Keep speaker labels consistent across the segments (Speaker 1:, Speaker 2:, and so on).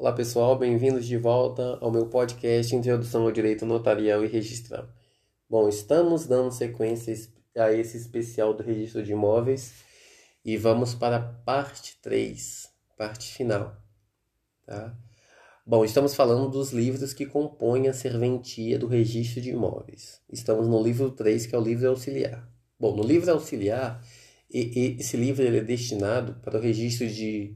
Speaker 1: Olá pessoal, bem-vindos de volta ao meu podcast Introdução ao Direito Notarial e Registral. Bom, estamos dando sequência a esse especial do registro de imóveis e vamos para a parte 3, parte final. Tá? Bom, estamos falando dos livros que compõem a serventia do registro de imóveis. Estamos no livro 3, que é o livro auxiliar. Bom, no livro auxiliar, esse livro é destinado para o registro de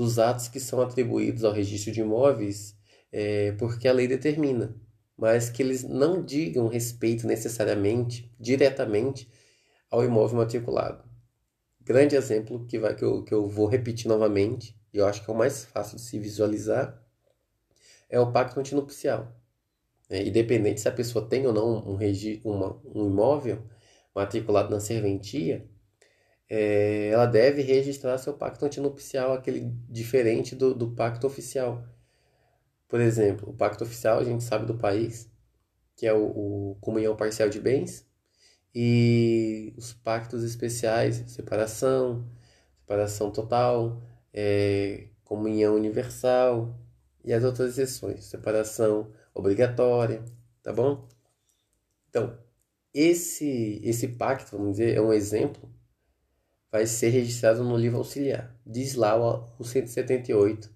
Speaker 1: dos atos que são atribuídos ao registro de imóveis, é, porque a lei determina, mas que eles não digam respeito necessariamente, diretamente, ao imóvel matriculado. Grande exemplo que, vai, que, eu, que eu vou repetir novamente, e eu acho que é o mais fácil de se visualizar, é o pacto antinupcial. É, independente se a pessoa tem ou não um, regi uma, um imóvel matriculado na serventia, é, ela deve registrar seu pacto antinupcial, aquele diferente do, do pacto oficial. Por exemplo, o pacto oficial a gente sabe do país, que é o, o comunhão parcial de bens, e os pactos especiais, separação, separação total, é, comunhão universal e as outras exceções, separação obrigatória, tá bom? Então, esse esse pacto, vamos dizer, é um exemplo vai ser registrado no livro auxiliar. Diz lá o 178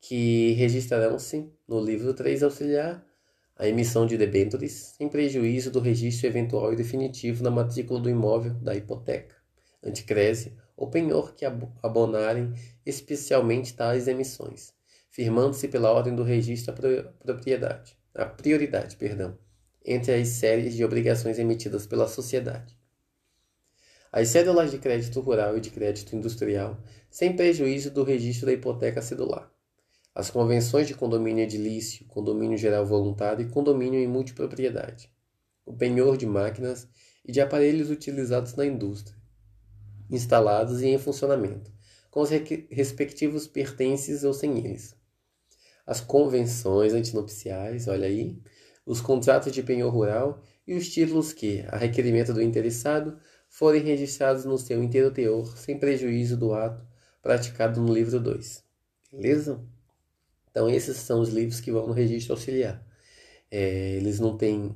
Speaker 1: que registrarão-se no livro 3 auxiliar a emissão de debêntures sem prejuízo do registro eventual e definitivo na matrícula do imóvel da hipoteca, anticrese ou penhor que abonarem especialmente tais emissões, firmando-se pela ordem do registro a propriedade, a prioridade, perdão, entre as séries de obrigações emitidas pela sociedade as cédulas de crédito rural e de crédito industrial, sem prejuízo do registro da hipoteca cedular, as convenções de condomínio edilício, condomínio geral voluntário e condomínio em multipropriedade, o penhor de máquinas e de aparelhos utilizados na indústria, instalados e em funcionamento, com os respectivos pertences ou sem eles, as convenções antinupciais, olha aí, os contratos de penhor rural e os títulos que, a requerimento do interessado, forem registrados no seu inteiro teor, sem prejuízo do ato praticado no livro 2. Beleza? Então, esses são os livros que vão no registro auxiliar. É, eles não têm,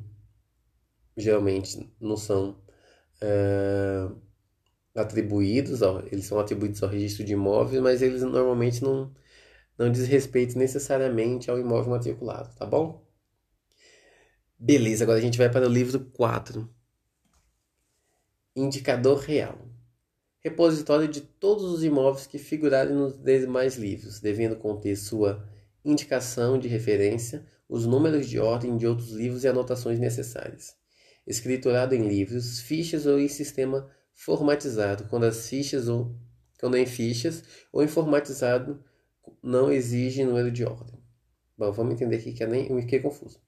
Speaker 1: geralmente, não são é, atribuídos, ao, eles são atribuídos ao registro de imóveis, mas eles normalmente não, não diz respeito necessariamente ao imóvel matriculado, tá bom? Beleza, agora a gente vai para o livro 4 Indicador real. Repositório de todos os imóveis que figurarem nos demais livros, devendo conter sua indicação de referência, os números de ordem de outros livros e anotações necessárias. Escriturado em livros, fichas ou em sistema formatizado, quando as fichas ou quando em fichas ou em formatizado não exige número de ordem. Bom, vamos entender aqui que é nem o que é confuso.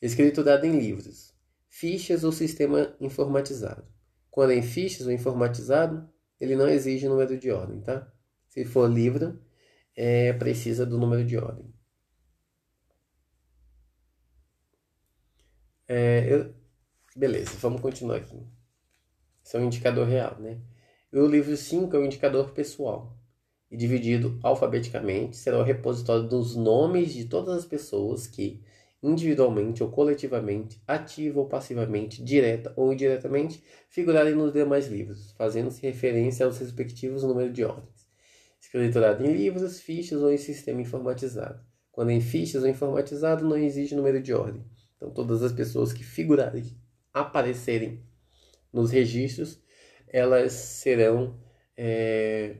Speaker 1: Escriturado em livros, fichas ou sistema informatizado. Quando é em fichas ou informatizado, ele não exige número de ordem, tá? Se for livro, é, precisa do número de ordem. É, eu, beleza, vamos continuar aqui. Esse é um indicador real, né? E o livro 5 é o indicador pessoal. E dividido alfabeticamente, será o repositório dos nomes de todas as pessoas que, individualmente ou coletivamente, ativa ou passivamente, direta ou indiretamente, figurarem nos demais livros, fazendo-se referência aos respectivos números de ordens. Escriturado em livros, fichas ou em sistema informatizado. Quando em fichas ou informatizado, não existe número de ordem. Então, todas as pessoas que figurarem, aparecerem nos registros, elas serão é,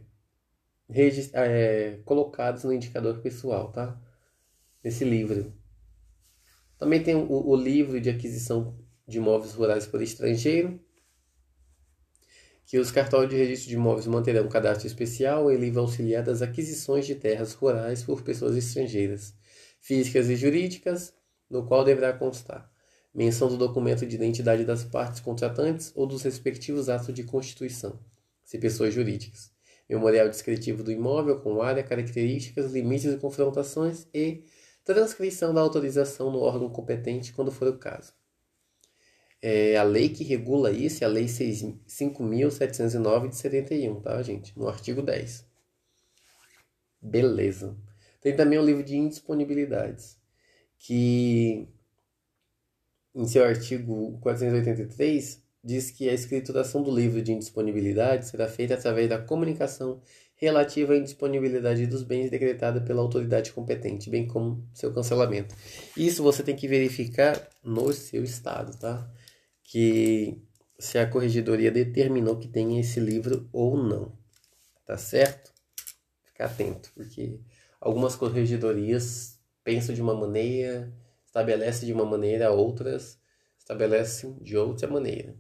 Speaker 1: é, colocadas no indicador pessoal, tá? Nesse livro. Também tem o, o livro de aquisição de imóveis rurais por estrangeiro, que os cartórios de registro de imóveis manterão um cadastro especial em livro auxiliar das aquisições de terras rurais por pessoas estrangeiras, físicas e jurídicas, no qual deverá constar menção do documento de identidade das partes contratantes ou dos respectivos atos de constituição, se pessoas jurídicas, memorial descritivo do imóvel com área, características, limites e confrontações e transcrição da autorização no órgão competente quando for o caso. É, a lei que regula isso é a Lei 5.709 de 71, tá, gente? No artigo 10. Beleza. Tem também o livro de indisponibilidades, que em seu artigo 483 diz que a escrituração do livro de indisponibilidade será feita através da comunicação relativa à indisponibilidade dos bens decretada pela autoridade competente, bem como seu cancelamento. Isso você tem que verificar no seu estado, tá? Que se a corregedoria determinou que tenha esse livro ou não, tá certo? Ficar atento, porque algumas corregedorias pensam de uma maneira, estabelecem de uma maneira, outras estabelecem de outra maneira.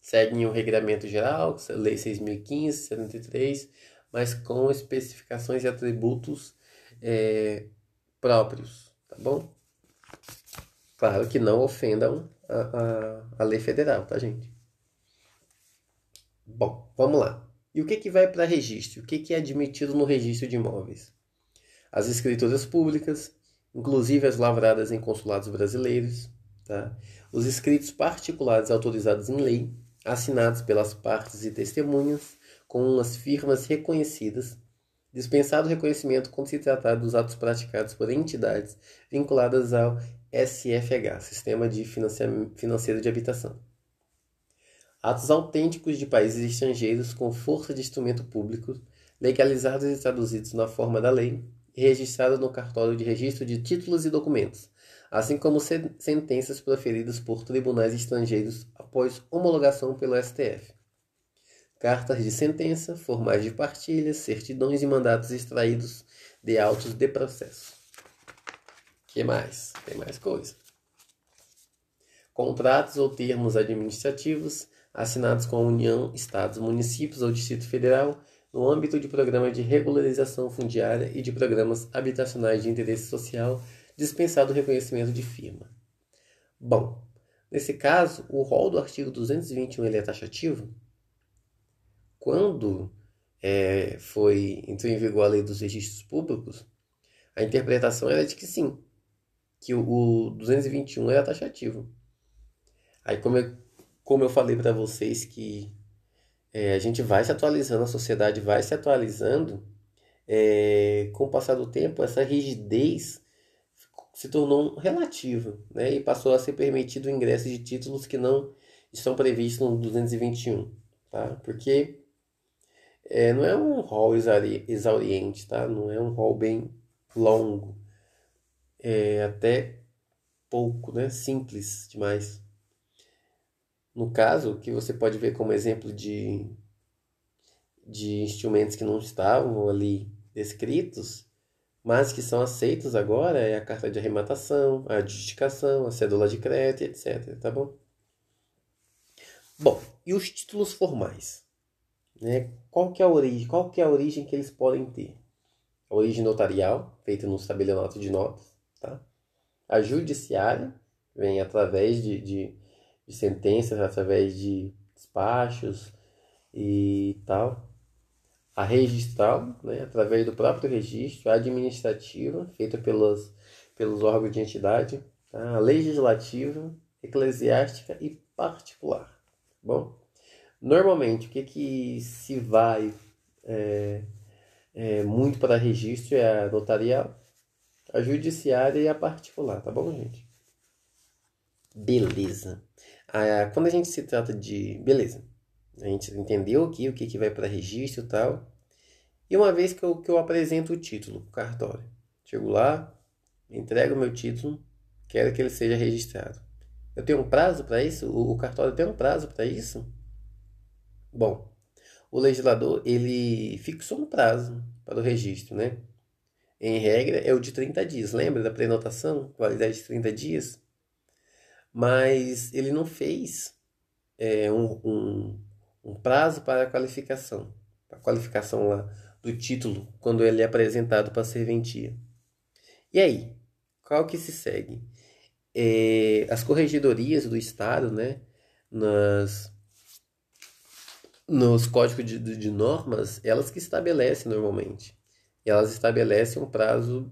Speaker 1: Seguem o Regulamento Geral, Lei 6.015, 73, mas com especificações e atributos é, próprios, tá bom? Claro que não ofendam a, a, a lei federal, tá, gente? Bom, vamos lá. E o que, que vai para registro? O que, que é admitido no registro de imóveis? As escrituras públicas, inclusive as lavradas em consulados brasileiros, tá? os escritos particulares autorizados em lei, assinados pelas partes e testemunhas, com as firmas reconhecidas, dispensado o reconhecimento quando se tratar dos atos praticados por entidades vinculadas ao SFH, Sistema de Financeiro de Habitação. Atos autênticos de países estrangeiros com força de instrumento público, legalizados e traduzidos na forma da lei e registrados no cartório de registro de títulos e documentos, assim como sentenças proferidas por tribunais estrangeiros após homologação pelo STF cartas de sentença, formais de partilha, certidões e mandatos extraídos de autos de processo. que mais? Tem mais coisa. Contratos ou termos administrativos assinados com a União, Estados, municípios ou Distrito Federal no âmbito de programas de regularização fundiária e de programas habitacionais de interesse social, dispensado o reconhecimento de firma. Bom, nesse caso, o rol do artigo 221 ele é taxativo? quando é, foi entrou em vigor a lei dos registros públicos, a interpretação era de que sim, que o, o 221 era taxativo. Aí, como eu, como eu falei para vocês que é, a gente vai se atualizando, a sociedade vai se atualizando, é, com o passar do tempo, essa rigidez se tornou relativa né, e passou a ser permitido o ingresso de títulos que não estão previstos no 221. Tá? Porque é, não é um hall exauriente, tá? Não é um hall bem longo. É até pouco, né? Simples demais. No caso, que você pode ver como exemplo de, de instrumentos que não estavam ali descritos, mas que são aceitos agora, é a carta de arrematação, a adjudicação, a cédula de crédito, etc. Tá bom? Bom, e os títulos formais? Né? Qual que é a origem? Qual que é a origem que eles podem ter? A origem notarial, feita no estabelionato de notas, tá? A judiciária vem através de, de, de sentenças, através de despachos e tal. A registral, né, através do próprio registro, a administrativa, feita pelos, órgãos de entidade, tá? a legislativa, eclesiástica e particular. Tá bom, Normalmente, o que, que se vai é, é, muito para registro é a notarial, a judiciária e a particular, tá bom, gente? Beleza. Ah, quando a gente se trata de. Beleza. A gente entendeu aqui o que, que vai para registro e tal. E uma vez que eu, que eu apresento o título para o cartório, chego lá, entrego o meu título, quero que ele seja registrado. Eu tenho um prazo para isso? O, o cartório tem um prazo para isso? Bom, o legislador ele fixou um prazo para o registro, né? Em regra é o de 30 dias. Lembra da prenotação? Validade de 30 dias? Mas ele não fez é, um, um, um prazo para a qualificação. A qualificação lá do título quando ele é apresentado para a serventia. E aí? Qual que se segue? É, as corregedorias do Estado, né? Nas nos códigos de, de normas, elas que estabelecem normalmente. Elas estabelecem um prazo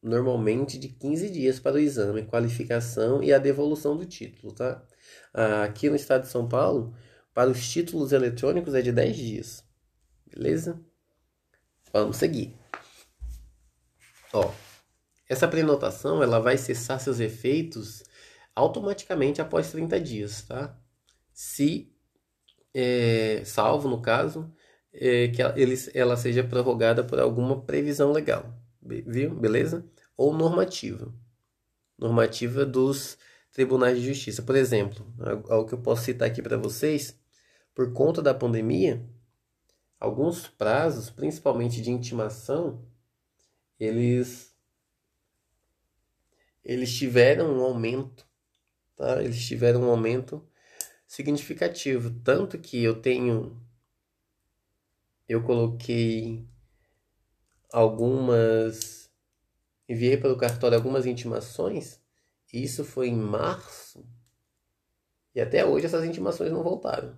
Speaker 1: normalmente de 15 dias para o exame, qualificação e a devolução do título, tá? Aqui no estado de São Paulo, para os títulos eletrônicos é de 10 dias. Beleza? Vamos seguir. Ó, essa prenotação ela vai cessar seus efeitos automaticamente após 30 dias, tá? Se, é, salvo no caso, é, que ela, ela seja prorrogada por alguma previsão legal, viu? Beleza? Ou normativa. Normativa dos tribunais de justiça. Por exemplo, algo que eu posso citar aqui para vocês, por conta da pandemia, alguns prazos, principalmente de intimação, eles eles tiveram um aumento, tá? Eles tiveram um aumento significativo, tanto que eu tenho eu coloquei algumas enviei para o cartório algumas intimações, isso foi em março. E até hoje essas intimações não voltaram.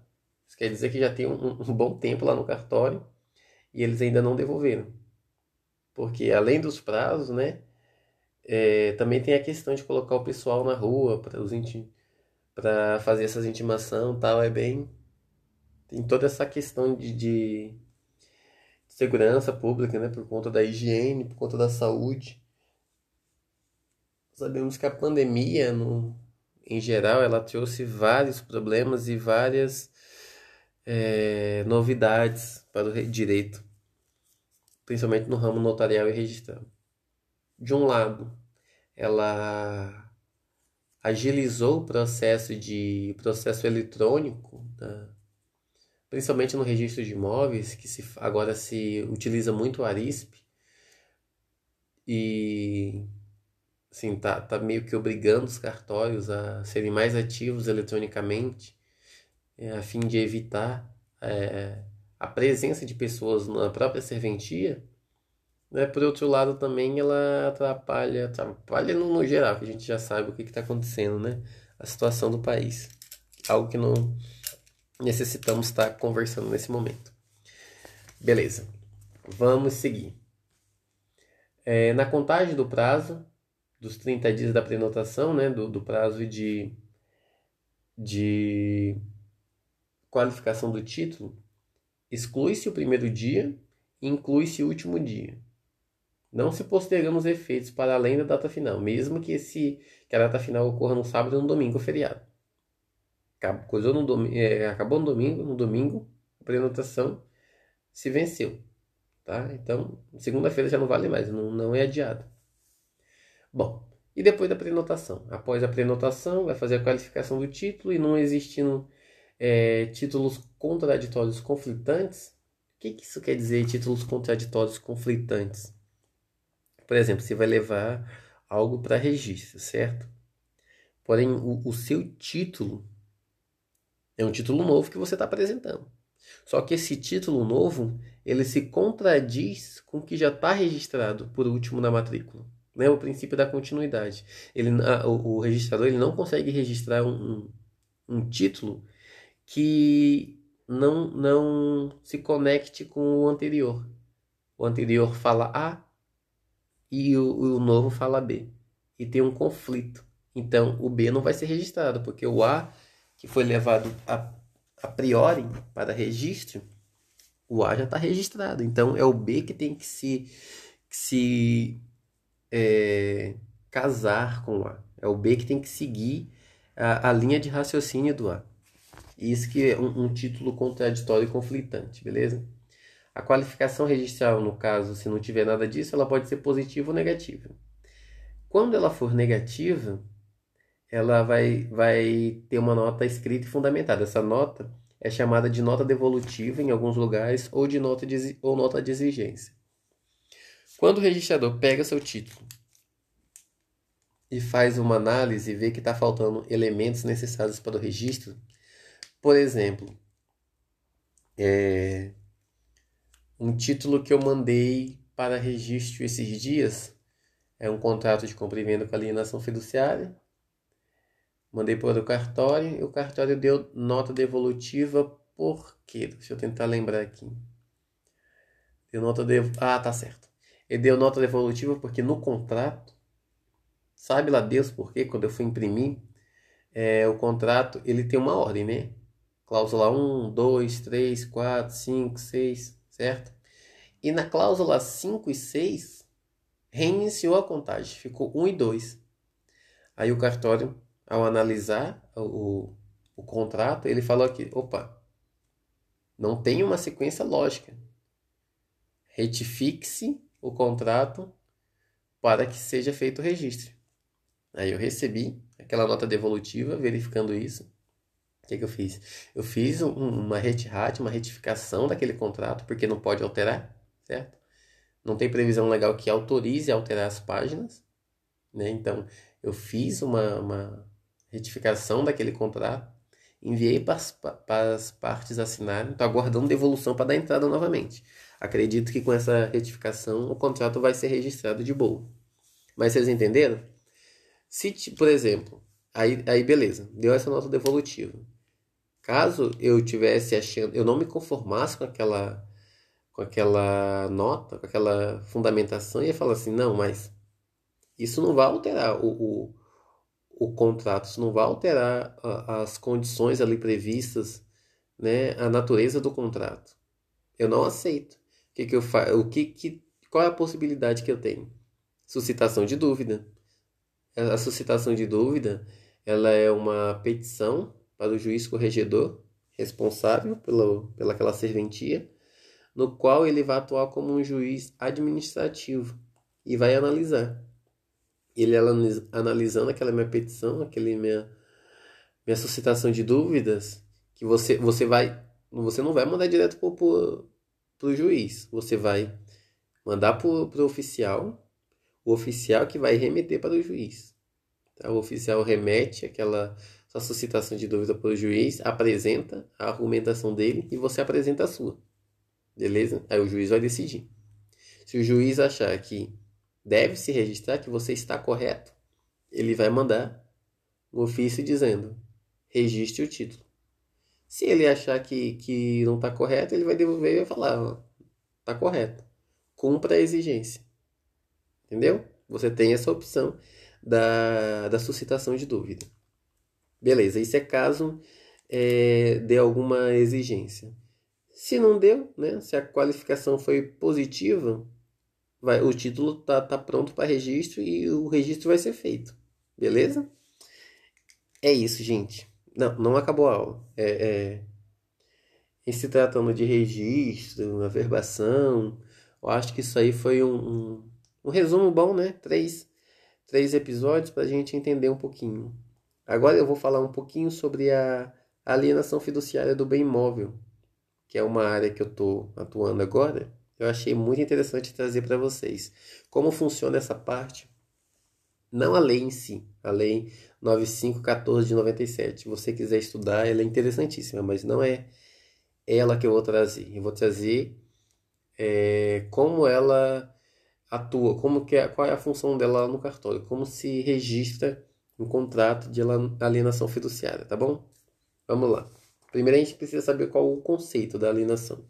Speaker 1: Quer dizer que já tem um, um bom tempo lá no cartório e eles ainda não devolveram. Porque além dos prazos, né? É, também tem a questão de colocar o pessoal na rua para fazer essas intimação tal é bem tem toda essa questão de, de, segurança pública né por conta da higiene por conta da saúde sabemos que a pandemia no, em geral ela trouxe vários problemas e várias é, novidades para o direito principalmente no ramo notarial e registrado de um lado, ela agilizou o processo de processo eletrônico, tá? principalmente no registro de imóveis, que se, agora se utiliza muito o ARISP, e assim, tá, tá meio que obrigando os cartórios a serem mais ativos eletronicamente, é, a fim de evitar é, a presença de pessoas na própria serventia né? Por outro lado, também ela atrapalha, atrapalha no, no geral, que a gente já sabe o que está acontecendo, né? A situação do país. Algo que não necessitamos estar conversando nesse momento. Beleza, vamos seguir. É, na contagem do prazo, dos 30 dias da prenotação, né? Do, do prazo de, de qualificação do título, exclui-se o primeiro dia e inclui-se o último dia. Não se postergando os efeitos para além da data final, mesmo que, esse, que a data final ocorra no sábado ou no domingo feriado. No, domingo, é, acabou no domingo, no domingo, a prenotação se venceu. Tá? Então, segunda-feira já não vale mais, não, não é adiado. Bom, e depois da prenotação? Após a prenotação, vai fazer a qualificação do título e não existindo é, títulos contraditórios conflitantes. O que, que isso quer dizer, títulos contraditórios conflitantes? Por exemplo, você vai levar algo para registro, certo? Porém, o, o seu título é um título novo que você está apresentando. Só que esse título novo, ele se contradiz com o que já está registrado por último na matrícula. Né? O princípio da continuidade. Ele, a, o, o, registrador ele não consegue registrar um, um, um título que não, não se conecte com o anterior. O anterior fala A, e o, o novo fala B. E tem um conflito. Então o B não vai ser registrado, porque o A, que foi levado a, a priori para registro, o A já está registrado. Então é o B que tem que se, que se é, casar com o A. É o B que tem que seguir a, a linha de raciocínio do A. Isso que é um, um título contraditório e conflitante, beleza? A qualificação registral, no caso, se não tiver nada disso, ela pode ser positiva ou negativa. Quando ela for negativa, ela vai, vai ter uma nota escrita e fundamentada. Essa nota é chamada de nota devolutiva em alguns lugares ou de nota de, ou nota de exigência. Quando o registrador pega seu título e faz uma análise e vê que está faltando elementos necessários para o registro, por exemplo, é, um título que eu mandei para registro esses dias é um contrato de compra e venda com alienação fiduciária. Mandei para o cartório e o cartório deu nota devolutiva por quê? Deixa eu tentar lembrar aqui. Deu nota de... Ah, tá certo. Ele deu nota devolutiva porque no contrato, sabe lá Deus por quê? Quando eu fui imprimir, é, o contrato ele tem uma ordem, né? Cláusula 1, 2, 3, 4, 5, 6 certo? E na cláusula 5 e 6 reiniciou a contagem, ficou 1 e 2. Aí o cartório, ao analisar o, o contrato, ele falou aqui: opa, não tem uma sequência lógica. Retifique-se o contrato para que seja feito o registro. Aí eu recebi aquela nota devolutiva verificando isso. O que, que eu fiz? Eu fiz um, uma retirada, uma retificação daquele contrato, porque não pode alterar, certo? Não tem previsão legal que autorize alterar as páginas, né? Então, eu fiz uma, uma retificação daquele contrato, enviei para as, para as partes assinarem, estou aguardando devolução para dar entrada novamente. Acredito que com essa retificação o contrato vai ser registrado de boa. Mas vocês entenderam? Se, por exemplo, aí, aí beleza, deu essa nota devolutiva. Caso eu tivesse achando, eu não me conformasse com aquela com aquela nota, com aquela fundamentação, ia falar assim, não, mas isso não vai alterar o, o, o contrato, isso não vai alterar a, as condições ali previstas, né, a natureza do contrato. Eu não aceito. O que, que eu faço? O que, que, qual é a possibilidade que eu tenho? Suscitação de dúvida. A suscitação de dúvida, ela é uma petição para o juiz corregedor responsável pela, pela aquela serventia, no qual ele vai atuar como um juiz administrativo e vai analisar. Ele analisando aquela minha petição, aquele minha minha suscitação de dúvidas, que você você vai você não vai mandar direto para o juiz, você vai mandar para o oficial o oficial que vai remeter para o juiz. Tá? O oficial remete aquela sua suscitação de dúvida para o juiz, apresenta a argumentação dele e você apresenta a sua. Beleza? Aí o juiz vai decidir. Se o juiz achar que deve se registrar, que você está correto, ele vai mandar um ofício dizendo: registre o título. Se ele achar que, que não está correto, ele vai devolver e vai falar: está correto. Cumpra a exigência. Entendeu? Você tem essa opção da, da suscitação de dúvida. Beleza, isso é caso é, de alguma exigência. Se não deu, né, se a qualificação foi positiva, vai, o título tá, tá pronto para registro e o registro vai ser feito. Beleza? É isso, gente. Não, não acabou a aula. É, é, em se tratando de registro, averbação, eu acho que isso aí foi um, um um resumo bom, né? Três, três episódios para a gente entender um pouquinho. Agora eu vou falar um pouquinho sobre a alienação fiduciária do bem imóvel, que é uma área que eu estou atuando agora. Eu achei muito interessante trazer para vocês como funciona essa parte. Não a lei em si, a lei 9514 de 97. Se você quiser estudar, ela é interessantíssima, mas não é ela que eu vou trazer. Eu vou trazer é, como ela atua, como que é, qual é a função dela no cartório, como se registra um contrato de alienação fiduciária, tá bom? Vamos lá. Primeiro a gente precisa saber qual o conceito da alienação.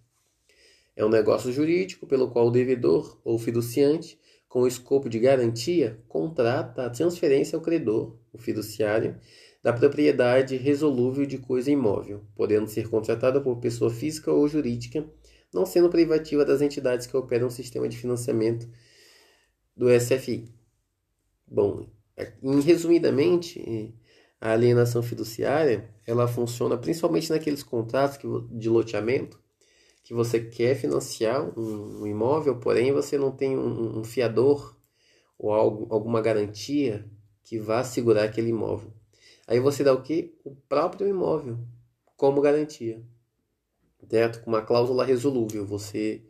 Speaker 1: É um negócio jurídico pelo qual o devedor ou fiduciante, com o escopo de garantia, contrata a transferência ao credor, o fiduciário, da propriedade resolúvel de coisa imóvel, podendo ser contratada por pessoa física ou jurídica, não sendo privativa das entidades que operam o sistema de financiamento do SFI. Bom, resumidamente, a alienação fiduciária ela funciona principalmente naqueles contratos de loteamento que você quer financiar um, imóvel, porém você não tem um, fiador ou alguma garantia que vá segurar aquele imóvel. Aí você dá o que? O próprio imóvel como garantia. Certo? Com uma cláusula resolúvel. Você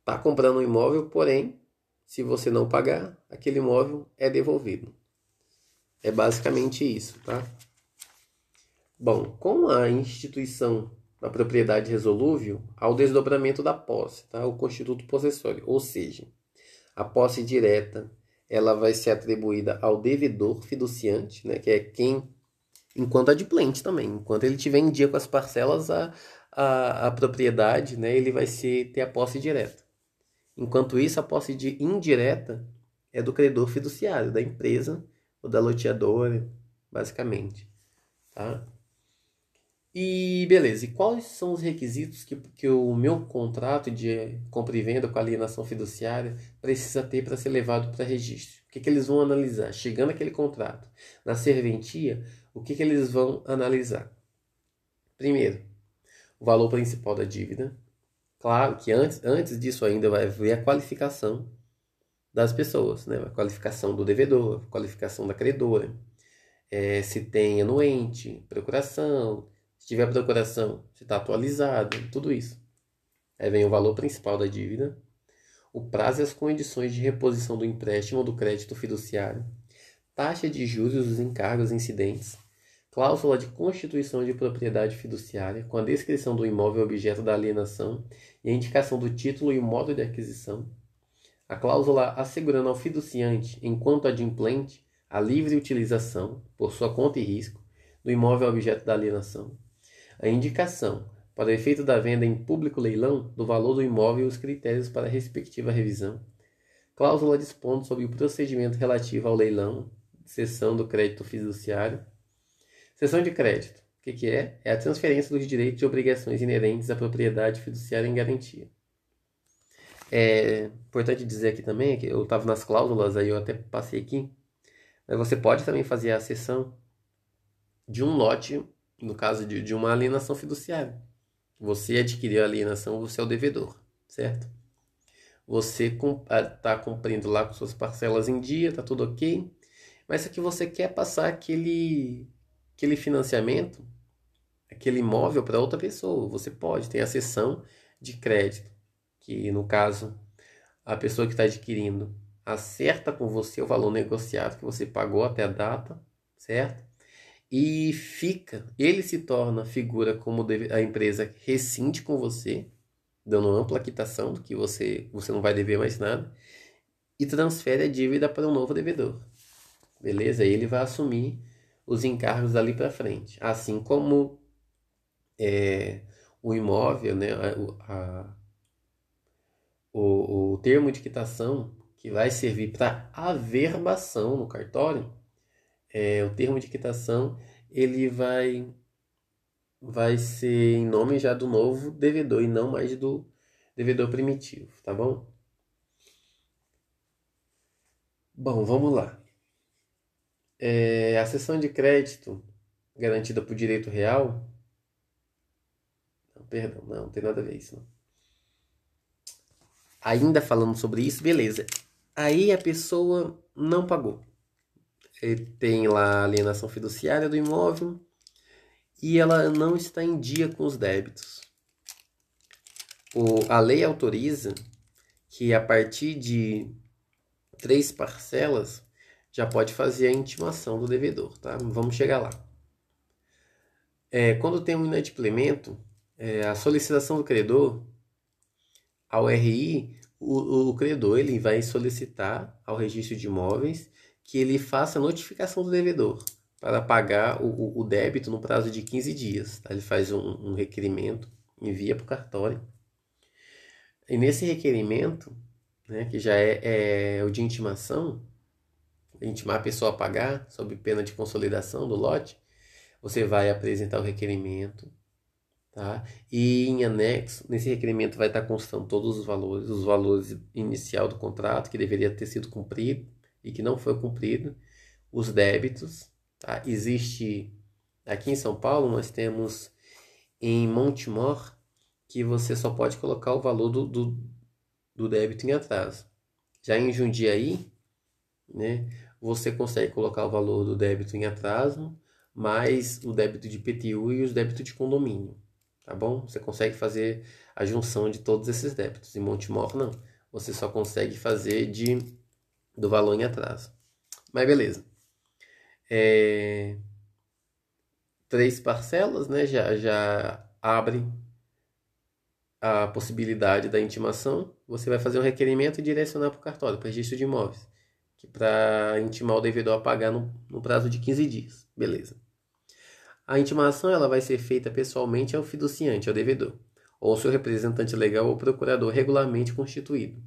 Speaker 1: está comprando um imóvel, porém se você não pagar, aquele imóvel é devolvido. É basicamente isso, tá? Bom, com a instituição da propriedade resolúvel, há o desdobramento da posse, tá? O constituto possessório, ou seja, a posse direta, ela vai ser atribuída ao devedor fiduciante, né, que é quem enquanto adimplente também, enquanto ele tiver em dia com as parcelas a, a, a propriedade, né, ele vai ser, ter a posse direta. Enquanto isso, a posse de indireta é do credor fiduciário, da empresa ou da loteadora, basicamente. Tá? E beleza, e quais são os requisitos que, que o meu contrato de compra e venda com alienação fiduciária precisa ter para ser levado para registro? O que, que eles vão analisar? Chegando aquele contrato, na serventia, o que, que eles vão analisar? Primeiro, o valor principal da dívida. Claro que antes, antes disso ainda vai ver a qualificação das pessoas, né? a qualificação do devedor, a qualificação da credora, é, se tem anuente, procuração, se tiver procuração, se está atualizado, tudo isso. Aí vem o valor principal da dívida, o prazo e as condições de reposição do empréstimo ou do crédito fiduciário, taxa de juros dos encargos incidentes, cláusula de constituição de propriedade fiduciária com a descrição do imóvel objeto da alienação e a indicação do título e o modo de aquisição, a cláusula assegurando ao fiduciante, enquanto adimplente, a livre utilização, por sua conta e risco, do imóvel objeto da alienação, a indicação, para o efeito da venda em público leilão, do valor do imóvel e os critérios para a respectiva revisão. Cláusula dispondo sobre o procedimento relativo ao leilão, seção do crédito fiduciário. Seção de crédito. O que, que é? É a transferência dos direitos e obrigações inerentes à propriedade fiduciária em garantia. É importante dizer aqui também que eu estava nas cláusulas, aí eu até passei aqui, mas você pode também fazer a cessão de um lote no caso de, de uma alienação fiduciária. Você adquiriu a alienação, você é o devedor, certo? Você está cumprindo lá com suas parcelas em dia, está tudo ok, mas aqui você quer passar aquele, aquele financiamento, aquele imóvel para outra pessoa. Você pode, tem a cessão de crédito, que no caso a pessoa que está adquirindo acerta com você o valor negociado que você pagou até a data, certo? e fica, ele se torna figura como a empresa rescinde com você, dando ampla quitação do que você, você não vai dever mais nada, e transfere a dívida para um novo devedor. Beleza? Ele vai assumir os encargos dali para frente. Assim como é, o imóvel, né, a, o, o termo de quitação que vai servir para averbação no cartório é, o termo de quitação ele vai vai ser em nome já do novo devedor e não mais do devedor primitivo, tá bom? Bom, vamos lá. É, a sessão de crédito garantida por direito real. Não, perdão, não, não tem nada a ver isso. Não. Ainda falando sobre isso, beleza. Aí a pessoa não pagou tem lá a alienação fiduciária do imóvel e ela não está em dia com os débitos. O, a lei autoriza que a partir de três parcelas já pode fazer a intimação do devedor, tá? Vamos chegar lá. É, quando tem um inadimplemento, é, a solicitação do credor ao RI, o, o credor ele vai solicitar ao registro de imóveis que ele faça a notificação do devedor para pagar o, o débito no prazo de 15 dias. Tá? Ele faz um, um requerimento, envia para o cartório. E nesse requerimento, né, que já é, é o de intimação, intimar a pessoa a pagar sob pena de consolidação do lote, você vai apresentar o requerimento, tá? E em anexo, nesse requerimento vai estar constando todos os valores, os valores inicial do contrato que deveria ter sido cumprido, e que não foi cumprido, os débitos. Tá? Existe aqui em São Paulo, nós temos em Montemor que você só pode colocar o valor do, do, do débito em atraso. Já em Jundiaí, né, você consegue colocar o valor do débito em atraso, mais o débito de PTU e os débitos de condomínio. Tá bom? Você consegue fazer a junção de todos esses débitos. Em Montemor, não. Você só consegue fazer de do valor em atraso. Mas beleza. É... Três parcelas, né? Já, já abre a possibilidade da intimação. Você vai fazer um requerimento e direcionar para o cartório, para o registro de imóveis, para intimar o devedor a pagar no, no prazo de 15 dias. Beleza. A intimação ela vai ser feita pessoalmente ao fiduciante, ao devedor, ou seu representante legal ou procurador regularmente constituído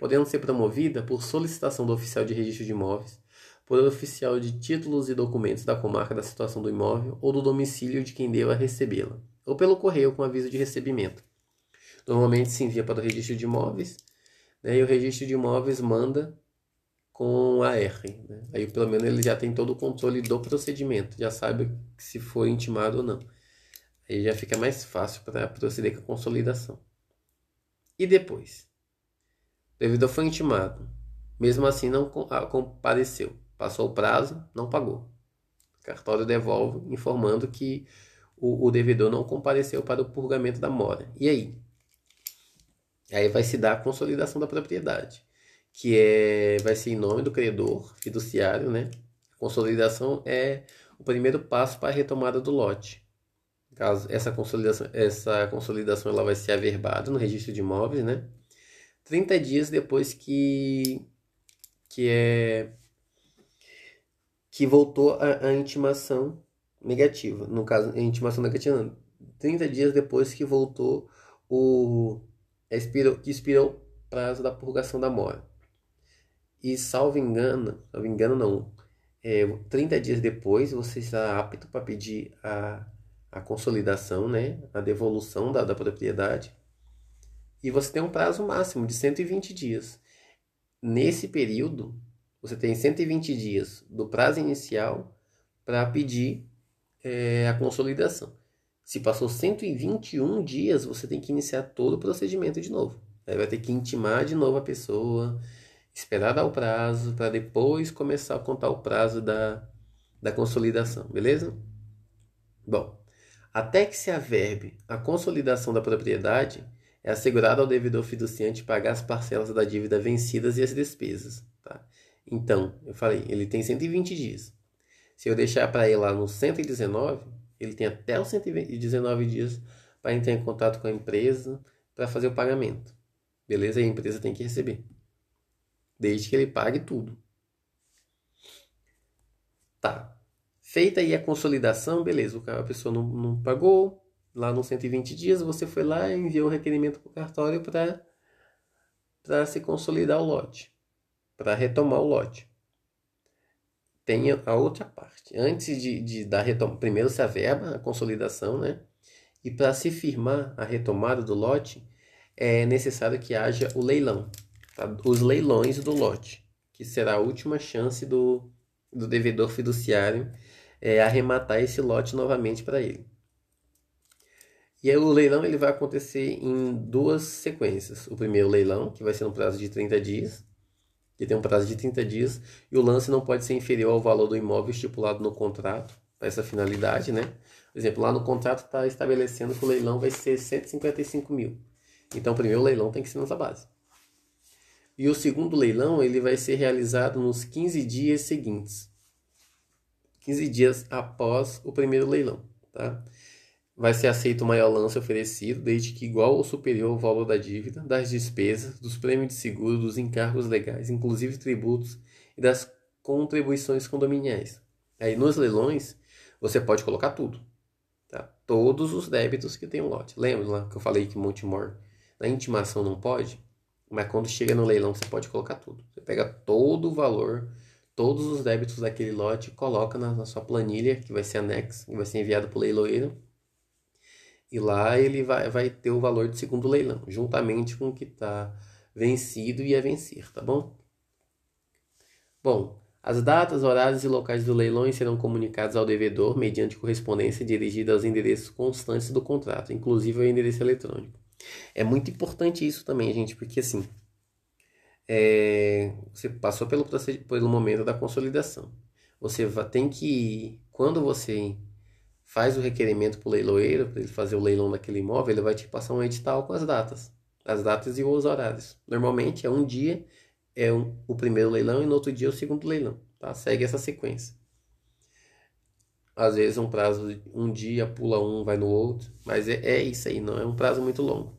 Speaker 1: podendo ser promovida por solicitação do oficial de registro de imóveis, por oficial de títulos e documentos da comarca da situação do imóvel ou do domicílio de quem deva recebê-la, ou pelo correio com aviso de recebimento. Normalmente se envia para o registro de imóveis, né, e o registro de imóveis manda com a R. Né? Aí pelo menos ele já tem todo o controle do procedimento, já sabe se foi intimado ou não. Aí já fica mais fácil para proceder com a consolidação. E depois? O devedor foi intimado, mesmo assim não ah, compareceu. Passou o prazo, não pagou. O cartório devolve informando que o, o devedor não compareceu para o purgamento da mora. E aí? Aí vai se dar a consolidação da propriedade que é, vai ser em nome do credor fiduciário, né? A consolidação é o primeiro passo para a retomada do lote. Caso essa consolidação, essa consolidação ela vai ser averbada no registro de imóveis, né? 30 dias depois que que é que voltou a, a intimação negativa. No caso, a intimação negativa, 30 dias depois que voltou o expirou, que expirou o prazo da purgação da mora. E salvo engano, salvo engano não, é, 30 dias depois você está apto para pedir a, a consolidação, né, a devolução da, da propriedade. E você tem um prazo máximo de 120 dias. Nesse período, você tem 120 dias do prazo inicial para pedir é, a consolidação. Se passou 121 dias, você tem que iniciar todo o procedimento de novo. Aí vai ter que intimar de novo a pessoa, esperar dar o prazo para depois começar a contar o prazo da, da consolidação, beleza? Bom, até que se averbe a consolidação da propriedade, é assegurado ao devedor fiduciante pagar as parcelas da dívida vencidas e as despesas. Tá? Então, eu falei, ele tem 120 dias. Se eu deixar para ele lá no 119, ele tem até os 119 dias para entrar em contato com a empresa para fazer o pagamento. Beleza? E a empresa tem que receber desde que ele pague tudo. Tá. Feita aí a consolidação, beleza, a pessoa não, não pagou, lá nos 120 dias você foi lá e enviou o requerimento para o cartório para se consolidar o lote, para retomar o lote. Tem a outra parte. Antes de, de dar retoma, primeiro se averba a consolidação, né? E para se firmar a retomada do lote, é necessário que haja o leilão tá? os leilões do lote, que será a última chance do, do devedor fiduciário é, arrematar esse lote novamente para ele. E aí o leilão ele vai acontecer em duas sequências. O primeiro leilão, que vai ser no prazo de 30 dias, que tem um prazo de 30 dias, e o lance não pode ser inferior ao valor do imóvel estipulado no contrato, para essa finalidade, né? Por exemplo, lá no contrato está estabelecendo que o leilão vai ser 155 mil. Então o primeiro leilão tem que ser nessa base. E o segundo leilão ele vai ser realizado nos 15 dias seguintes. 15 dias após o primeiro leilão, tá? Vai ser aceito o maior lance oferecido, desde que igual ou superior ao valor da dívida, das despesas, dos prêmios de seguro, dos encargos legais, inclusive tributos e das contribuições condominiais. Aí nos leilões, você pode colocar tudo, tá? Todos os débitos que tem um lote. Lembra lá que eu falei que Montemor na intimação não pode? Mas quando chega no leilão, você pode colocar tudo. Você pega todo o valor, todos os débitos daquele lote, coloca na, na sua planilha, que vai ser anexo, que vai ser enviado para o leiloeiro. E lá ele vai, vai ter o valor do segundo leilão, juntamente com o que está vencido e a vencer, tá bom? Bom, as datas, horários e locais do leilão serão comunicados ao devedor mediante correspondência dirigida aos endereços constantes do contrato, inclusive ao endereço eletrônico. É muito importante isso também, gente, porque assim, é, você passou pelo, pelo momento da consolidação. Você tem que, quando você faz o requerimento para o leiloeiro, para ele fazer o leilão daquele imóvel, ele vai te passar um edital com as datas. As datas e os horários. Normalmente é um dia é um, o primeiro leilão e no outro dia o segundo leilão. Tá? Segue essa sequência. Às vezes um prazo de um dia pula um, vai no outro. Mas é, é isso aí, não é um prazo muito longo.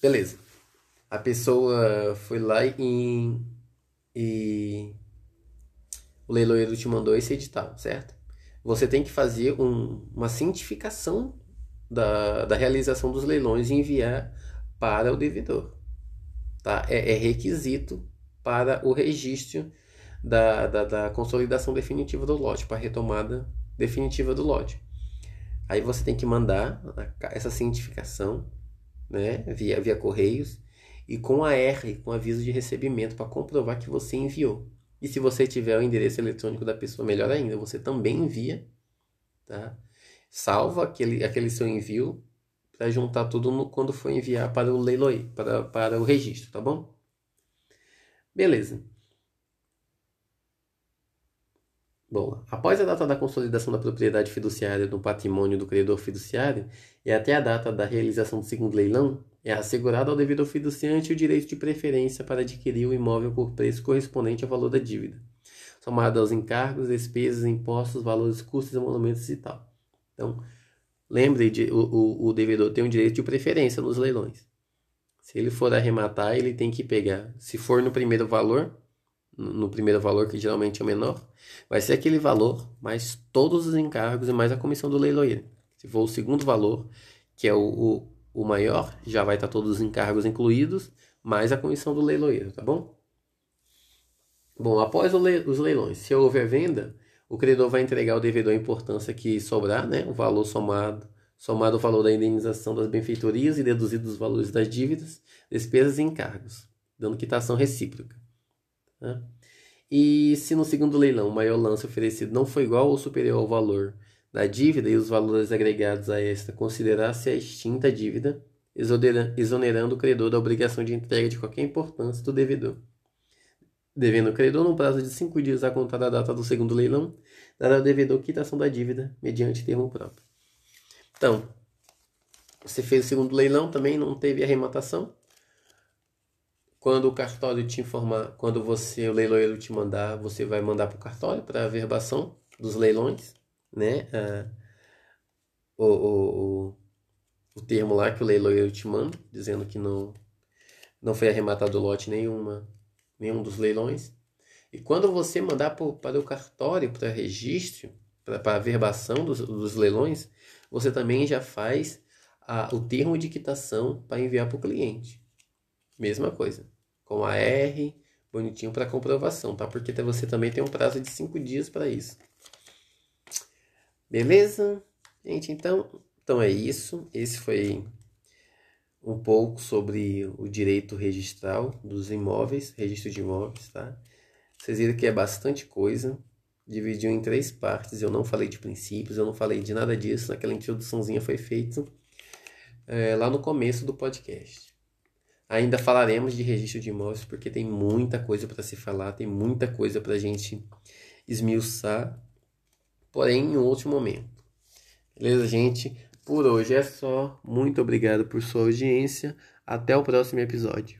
Speaker 1: Beleza. A pessoa foi lá e, e o leiloeiro te mandou esse edital, certo? Você tem que fazer um, uma cientificação da, da realização dos leilões e enviar para o devedor. Tá? É, é requisito para o registro da, da, da consolidação definitiva do lote, para a retomada definitiva do lote. Aí você tem que mandar essa cientificação né, via, via correios e com a R, com aviso de recebimento, para comprovar que você enviou. E se você tiver o endereço eletrônico da pessoa, melhor ainda, você também envia, tá? Salva aquele, aquele seu envio para juntar tudo no, quando for enviar para o leiloe, para, para o registro, tá bom? Beleza. Bom, após a data da consolidação da propriedade fiduciária no patrimônio do credor fiduciário e até a data da realização do segundo leilão, é assegurado ao devedor fiduciante o direito de preferência para adquirir o imóvel por preço correspondente ao valor da dívida, somado aos encargos, despesas, impostos, valores, custos, emolumentos e tal. Então, lembre, de, o, o, o devedor tem um direito de preferência nos leilões. Se ele for arrematar, ele tem que pegar, se for no primeiro valor, no primeiro valor, que geralmente é o menor, vai ser aquele valor, mais todos os encargos e mais a comissão do leiloeiro. Se for o segundo valor, que é o, o, o maior, já vai estar todos os encargos incluídos, mais a comissão do leiloeiro, tá bom? Bom, após le os leilões, se houver venda, o credor vai entregar ao devedor a importância que sobrar, né? O valor somado, somado o valor da indenização das benfeitorias e deduzido os valores das dívidas, despesas e encargos, dando quitação recíproca. Né? E se no segundo leilão o maior lance oferecido não foi igual ou superior ao valor da dívida e os valores agregados a esta considerar-se a extinta dívida, exonerando o credor da obrigação de entrega de qualquer importância do devedor. Devendo o credor, num prazo de cinco dias a contar da data do segundo leilão, dará ao devedor quitação da dívida mediante termo próprio. Então, você fez o segundo leilão, também não teve arrematação, quando o cartório te informar, quando você, o leiloeiro te mandar, você vai mandar para o cartório para a verbação dos leilões, né? Ah, o, o, o, o termo lá que o leiloeiro te manda, dizendo que não, não foi arrematado lote nenhuma, nenhum dos leilões. E quando você mandar por, para o cartório, para registro, para, para a verbação dos, dos leilões, você também já faz a, o termo de quitação para enviar para o cliente. Mesma coisa. Com a R, bonitinho para comprovação, tá? Porque você também tem um prazo de 5 dias para isso. Beleza? Gente, então, então é isso. Esse foi um pouco sobre o direito registral dos imóveis, registro de imóveis, tá? Vocês viram que é bastante coisa. Dividiu em três partes. Eu não falei de princípios, eu não falei de nada disso. Aquela introduçãozinha foi feita é, lá no começo do podcast. Ainda falaremos de registro de imóveis porque tem muita coisa para se falar, tem muita coisa para a gente esmiuçar, porém em outro momento. Beleza, gente? Por hoje é só. Muito obrigado por sua audiência. Até o próximo episódio.